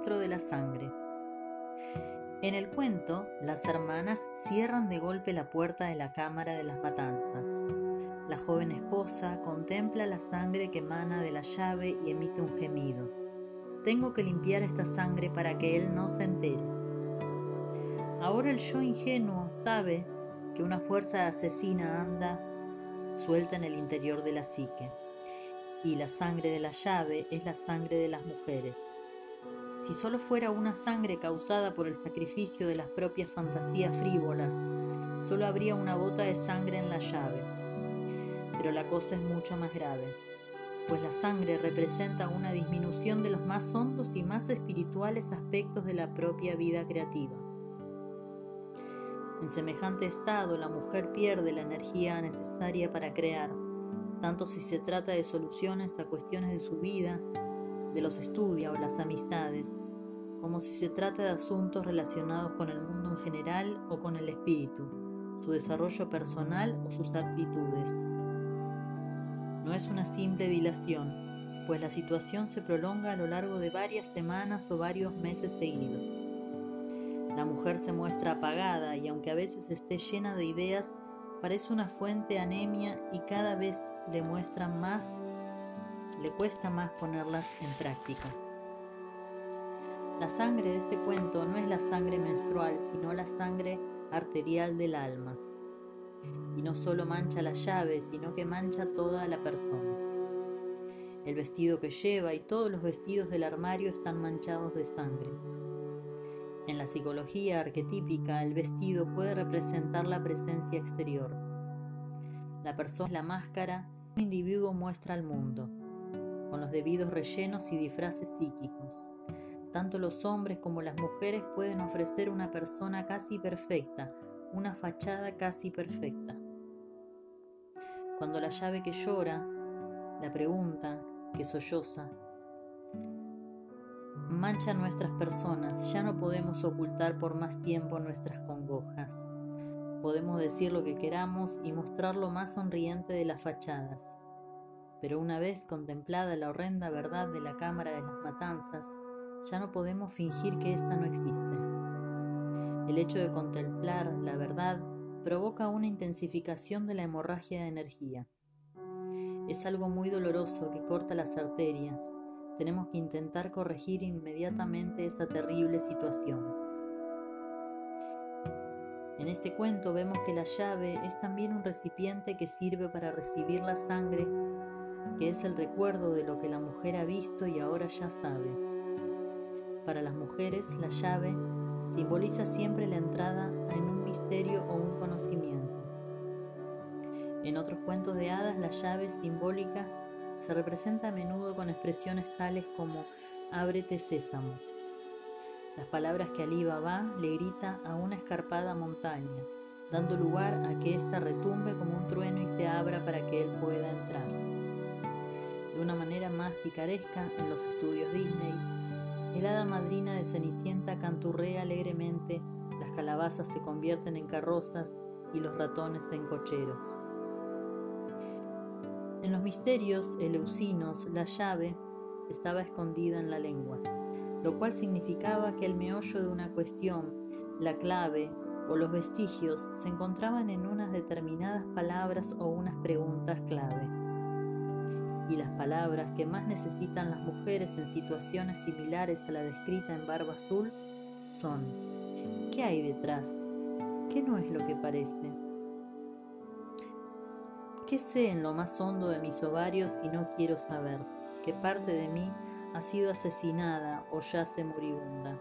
de la sangre. En el cuento, las hermanas cierran de golpe la puerta de la cámara de las matanzas. La joven esposa contempla la sangre que emana de la llave y emite un gemido. Tengo que limpiar esta sangre para que él no se entere. Ahora el yo ingenuo sabe que una fuerza asesina anda suelta en el interior de la psique, y la sangre de la llave es la sangre de las mujeres. Si solo fuera una sangre causada por el sacrificio de las propias fantasías frívolas, solo habría una gota de sangre en la llave. Pero la cosa es mucho más grave, pues la sangre representa una disminución de los más hondos y más espirituales aspectos de la propia vida creativa. En semejante estado, la mujer pierde la energía necesaria para crear, tanto si se trata de soluciones a cuestiones de su vida, de los estudios o las amistades, como si se trata de asuntos relacionados con el mundo en general o con el espíritu, su desarrollo personal o sus actitudes. No es una simple dilación, pues la situación se prolonga a lo largo de varias semanas o varios meses seguidos. La mujer se muestra apagada y aunque a veces esté llena de ideas, parece una fuente anemia y cada vez le muestra más, le cuesta más ponerlas en práctica. La sangre de este cuento no es la sangre menstrual, sino la sangre arterial del alma. Y no solo mancha la llave, sino que mancha toda la persona. El vestido que lleva y todos los vestidos del armario están manchados de sangre. En la psicología arquetípica, el vestido puede representar la presencia exterior. La persona es la máscara un individuo muestra al mundo, con los debidos rellenos y disfraces psíquicos. Tanto los hombres como las mujeres pueden ofrecer una persona casi perfecta, una fachada casi perfecta. Cuando la llave que llora, la pregunta que solloza, mancha nuestras personas, ya no podemos ocultar por más tiempo nuestras congojas. Podemos decir lo que queramos y mostrar lo más sonriente de las fachadas. Pero una vez contemplada la horrenda verdad de la cámara de las matanzas, ya no podemos fingir que ésta no existe. El hecho de contemplar la verdad provoca una intensificación de la hemorragia de energía. Es algo muy doloroso que corta las arterias, tenemos que intentar corregir inmediatamente esa terrible situación. En este cuento vemos que la llave es también un recipiente que sirve para recibir la sangre, que es el recuerdo de lo que la mujer ha visto y ahora ya sabe. Para las mujeres, la llave simboliza siempre la entrada en un misterio o un conocimiento. En otros cuentos de hadas, la llave simbólica se representa a menudo con expresiones tales como ábrete sésamo. Las palabras que Ali va le grita a una escarpada montaña, dando lugar a que ésta retumbe como un trueno y se abra para que él pueda entrar. De una manera más picaresca, en los estudios Disney, el hada madrina de Cenicienta canturrea alegremente, las calabazas se convierten en carrozas y los ratones en cocheros. En los misterios eleusinos, la llave estaba escondida en la lengua, lo cual significaba que el meollo de una cuestión, la clave o los vestigios se encontraban en unas determinadas palabras o unas preguntas clave. Y las palabras que más necesitan las mujeres en situaciones similares a la descrita en Barba Azul son ¿qué hay detrás? ¿Qué no es lo que parece? ¿Qué sé en lo más hondo de mis ovarios si no quiero saber que parte de mí ha sido asesinada o yace moribunda?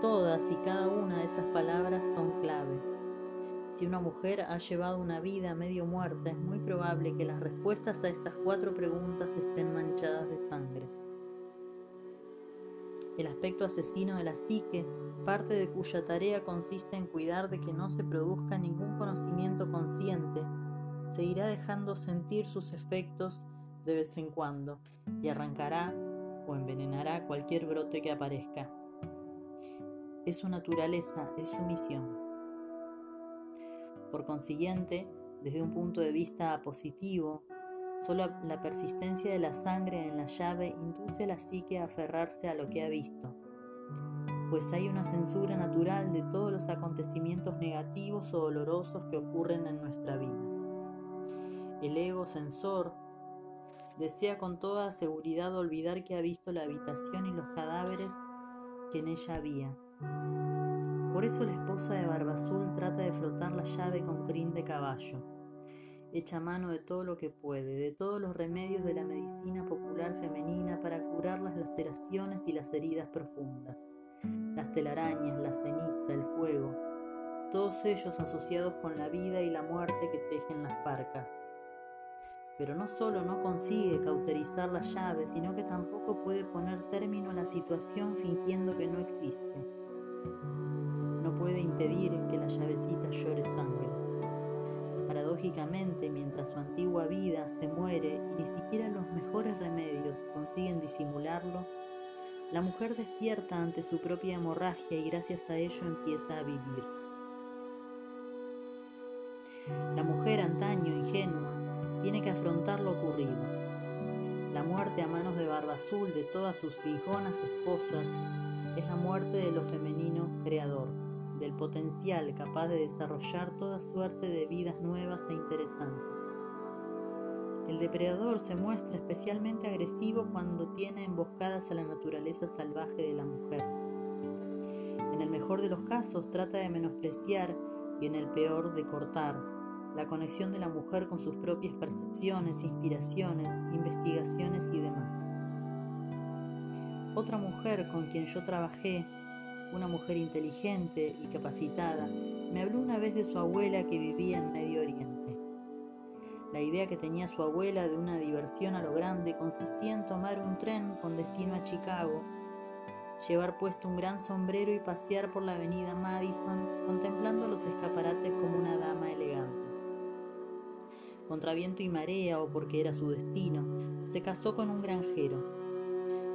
Todas y cada una de esas palabras son clave. Si una mujer ha llevado una vida medio muerta, es muy probable que las respuestas a estas cuatro preguntas estén manchadas de sangre. El aspecto asesino de la psique, parte de cuya tarea consiste en cuidar de que no se produzca ningún conocimiento consciente se irá dejando sentir sus efectos de vez en cuando y arrancará o envenenará cualquier brote que aparezca. Es su naturaleza, es su misión. Por consiguiente, desde un punto de vista positivo, Solo la persistencia de la sangre en la llave induce a la psique a aferrarse a lo que ha visto, pues hay una censura natural de todos los acontecimientos negativos o dolorosos que ocurren en nuestra vida. El ego censor desea con toda seguridad olvidar que ha visto la habitación y los cadáveres que en ella había. Por eso la esposa de Barba Azul trata de flotar la llave con crin de caballo. Echa mano de todo lo que puede, de todos los remedios de la medicina popular femenina para curar las laceraciones y las heridas profundas las telarañas, la ceniza, el fuego, todos ellos asociados con la vida y la muerte que tejen las parcas. Pero no solo no consigue cauterizar la llave, sino que tampoco puede poner término a la situación fingiendo que no existe. Impedir que la llavecita llore sangre. Paradójicamente, mientras su antigua vida se muere y ni siquiera los mejores remedios consiguen disimularlo, la mujer despierta ante su propia hemorragia y gracias a ello empieza a vivir. La mujer antaño ingenua tiene que afrontar lo ocurrido. La muerte a manos de Barba Azul de todas sus fijonas esposas es la muerte de lo femenino creador, del potencial capaz de desarrollar toda suerte de vidas nuevas e interesantes. El depredador se muestra especialmente agresivo cuando tiene emboscadas a la naturaleza salvaje de la mujer. En el mejor de los casos trata de menospreciar y en el peor de cortar la conexión de la mujer con sus propias percepciones, inspiraciones, investigaciones y demás. Otra mujer con quien yo trabajé, una mujer inteligente y capacitada, me habló una vez de su abuela que vivía en Medio Oriente. La idea que tenía su abuela de una diversión a lo grande consistía en tomar un tren con destino a Chicago, llevar puesto un gran sombrero y pasear por la avenida Madison contemplando los escaparates como una dama elegante. Contra viento y marea o porque era su destino, se casó con un granjero.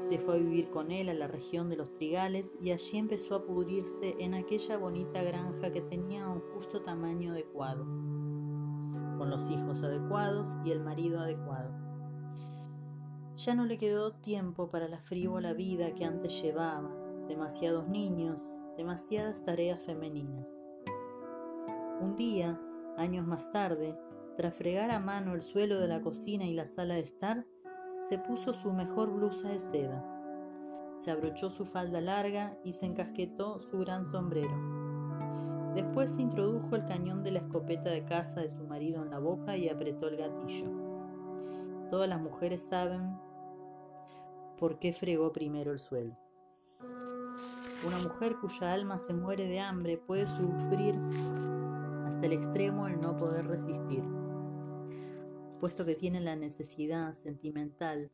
Se fue a vivir con él a la región de los Trigales y allí empezó a pudrirse en aquella bonita granja que tenía un justo tamaño adecuado con los hijos adecuados y el marido adecuado. Ya no le quedó tiempo para la frívola vida que antes llevaba, demasiados niños, demasiadas tareas femeninas. Un día, años más tarde, tras fregar a mano el suelo de la cocina y la sala de estar, se puso su mejor blusa de seda. Se abrochó su falda larga y se encasquetó su gran sombrero. Después se introdujo el cañón de la escopeta de caza de su marido en la boca y apretó el gatillo. Todas las mujeres saben por qué fregó primero el suelo. Una mujer cuya alma se muere de hambre puede sufrir hasta el extremo el no poder resistir, puesto que tiene la necesidad sentimental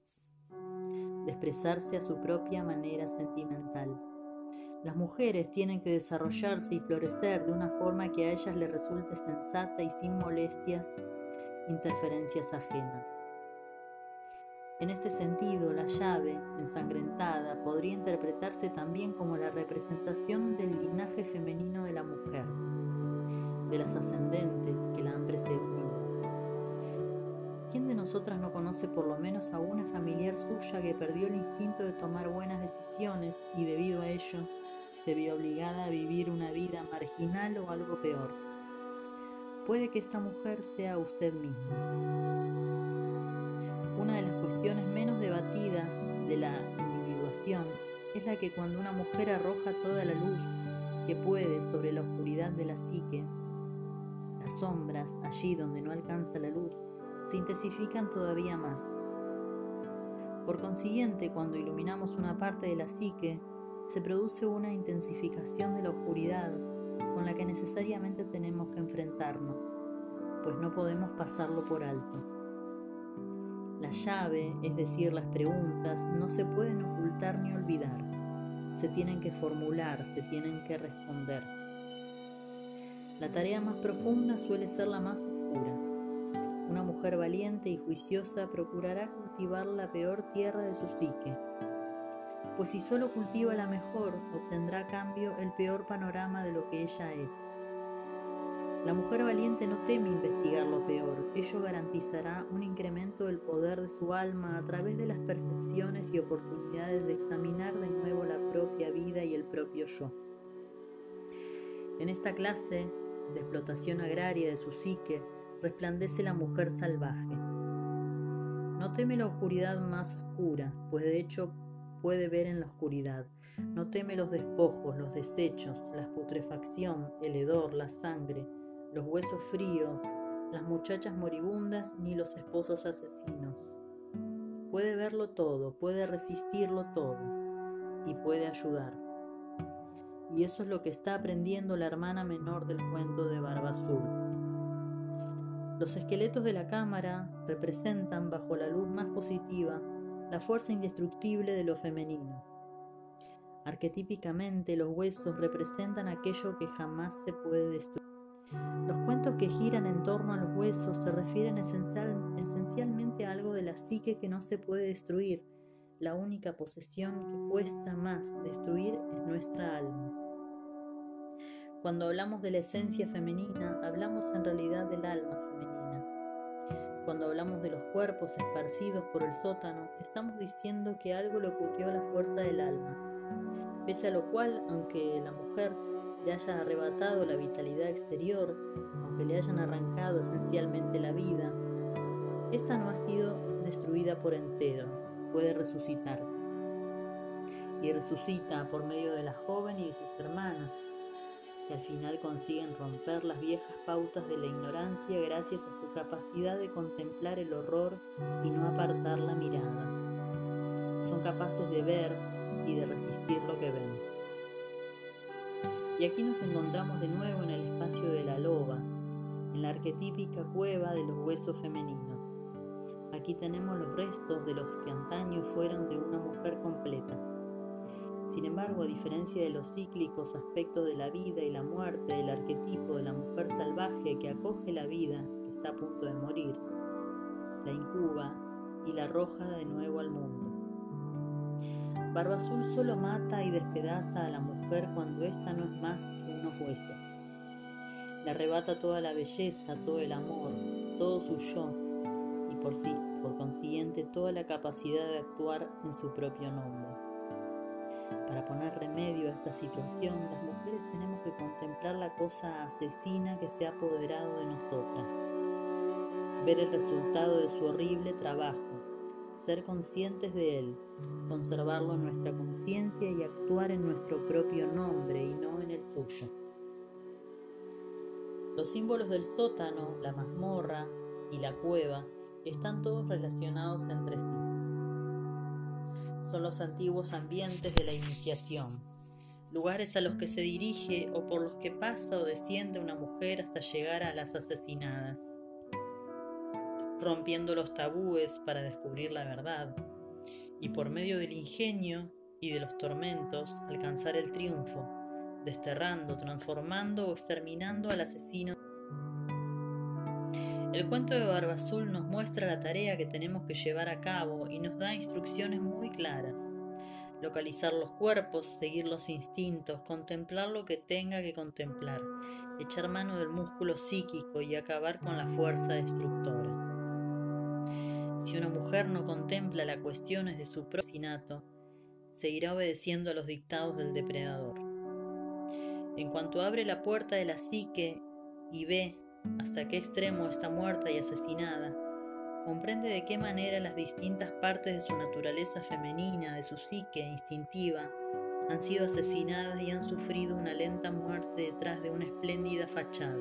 de expresarse a su propia manera sentimental. Las mujeres tienen que desarrollarse y florecer de una forma que a ellas les resulte sensata y sin molestias, interferencias ajenas. En este sentido, la llave, ensangrentada, podría interpretarse también como la representación del linaje femenino de la mujer, de las ascendentes que la han precedido. ¿Quién de nosotras no conoce por lo menos a una familiar suya que perdió el instinto de tomar buenas decisiones y debido a ello se vio obligada a vivir una vida marginal o algo peor. Puede que esta mujer sea usted misma. Una de las cuestiones menos debatidas de la individuación es la que cuando una mujer arroja toda la luz que puede sobre la oscuridad de la psique, las sombras, allí donde no alcanza la luz, se intensifican todavía más. Por consiguiente, cuando iluminamos una parte de la psique, se produce una intensificación de la oscuridad con la que necesariamente tenemos que enfrentarnos, pues no podemos pasarlo por alto. La llave, es decir, las preguntas, no se pueden ocultar ni olvidar, se tienen que formular, se tienen que responder. La tarea más profunda suele ser la más. Una mujer valiente y juiciosa procurará cultivar la peor tierra de su psique, pues si solo cultiva la mejor, obtendrá a cambio el peor panorama de lo que ella es. La mujer valiente no teme investigar lo peor, ello garantizará un incremento del poder de su alma a través de las percepciones y oportunidades de examinar de nuevo la propia vida y el propio yo. En esta clase de explotación agraria de su psique resplandece la mujer salvaje. No teme la oscuridad más oscura, pues de hecho puede ver en la oscuridad. No teme los despojos, los desechos, la putrefacción, el hedor, la sangre, los huesos fríos, las muchachas moribundas ni los esposos asesinos. Puede verlo todo, puede resistirlo todo y puede ayudar. Y eso es lo que está aprendiendo la hermana menor del cuento de Barba Azul. Los esqueletos de la cámara representan, bajo la luz más positiva, la fuerza indestructible de lo femenino. Arquetípicamente los huesos representan aquello que jamás se puede destruir. Los cuentos que giran en torno a los huesos se refieren esencialmente a algo de la psique que no se puede destruir. La única posesión que cuesta más destruir es nuestra alma. Cuando hablamos de la esencia femenina, hablamos en realidad del alma femenina. Cuando hablamos de los cuerpos esparcidos por el sótano, estamos diciendo que algo le ocurrió a la fuerza del alma. Pese a lo cual, aunque la mujer le haya arrebatado la vitalidad exterior, aunque le hayan arrancado esencialmente la vida, esta no ha sido destruida por entero, puede resucitar. Y resucita por medio de la joven y de sus hermanas, que al final consiguen romper las viejas pautas de la ignorancia gracias a su capacidad de contemplar el horror y no apartar la mirada. Son capaces de ver y de resistir lo que ven. Y aquí nos encontramos de nuevo en el espacio de la loba, en la arquetípica cueva de los huesos femeninos. Aquí tenemos los restos de los que antaño fueron de una mujer completa. Sin embargo, a diferencia de los cíclicos aspectos de la vida y la muerte del arquetipo de la mujer salvaje que acoge la vida, que está a punto de morir, la incuba y la arroja de nuevo al mundo. Barba Azul solo mata y despedaza a la mujer cuando ésta no es más que unos huesos. Le arrebata toda la belleza, todo el amor, todo su yo y por sí, por consiguiente, toda la capacidad de actuar en su propio nombre. Para poner remedio a esta situación, las mujeres tenemos que contemplar la cosa asesina que se ha apoderado de nosotras, ver el resultado de su horrible trabajo ser conscientes de él, conservarlo en nuestra conciencia y actuar en nuestro propio nombre y no en el suyo. Los símbolos del sótano, la mazmorra y la cueva están todos relacionados entre sí. Son los antiguos ambientes de la iniciación, lugares a los que se dirige o por los que pasa o desciende una mujer hasta llegar a las asesinadas rompiendo los tabúes para descubrir la verdad, y por medio del ingenio y de los tormentos alcanzar el triunfo, desterrando, transformando o exterminando al asesino. El cuento de Barba Azul nos muestra la tarea que tenemos que llevar a cabo y nos da instrucciones muy claras. Localizar los cuerpos, seguir los instintos, contemplar lo que tenga que contemplar, echar mano del músculo psíquico y acabar con la fuerza destructora. Si una mujer no contempla las cuestiones de su asesinato, seguirá obedeciendo a los dictados del depredador. En cuanto abre la puerta de la psique y ve hasta qué extremo está muerta y asesinada, comprende de qué manera las distintas partes de su naturaleza femenina, de su psique instintiva, han sido asesinadas y han sufrido una lenta muerte detrás de una espléndida fachada.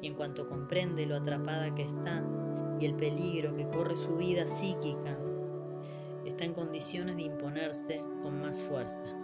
Y en cuanto comprende lo atrapada que está, y el peligro que corre su vida psíquica, está en condiciones de imponerse con más fuerza.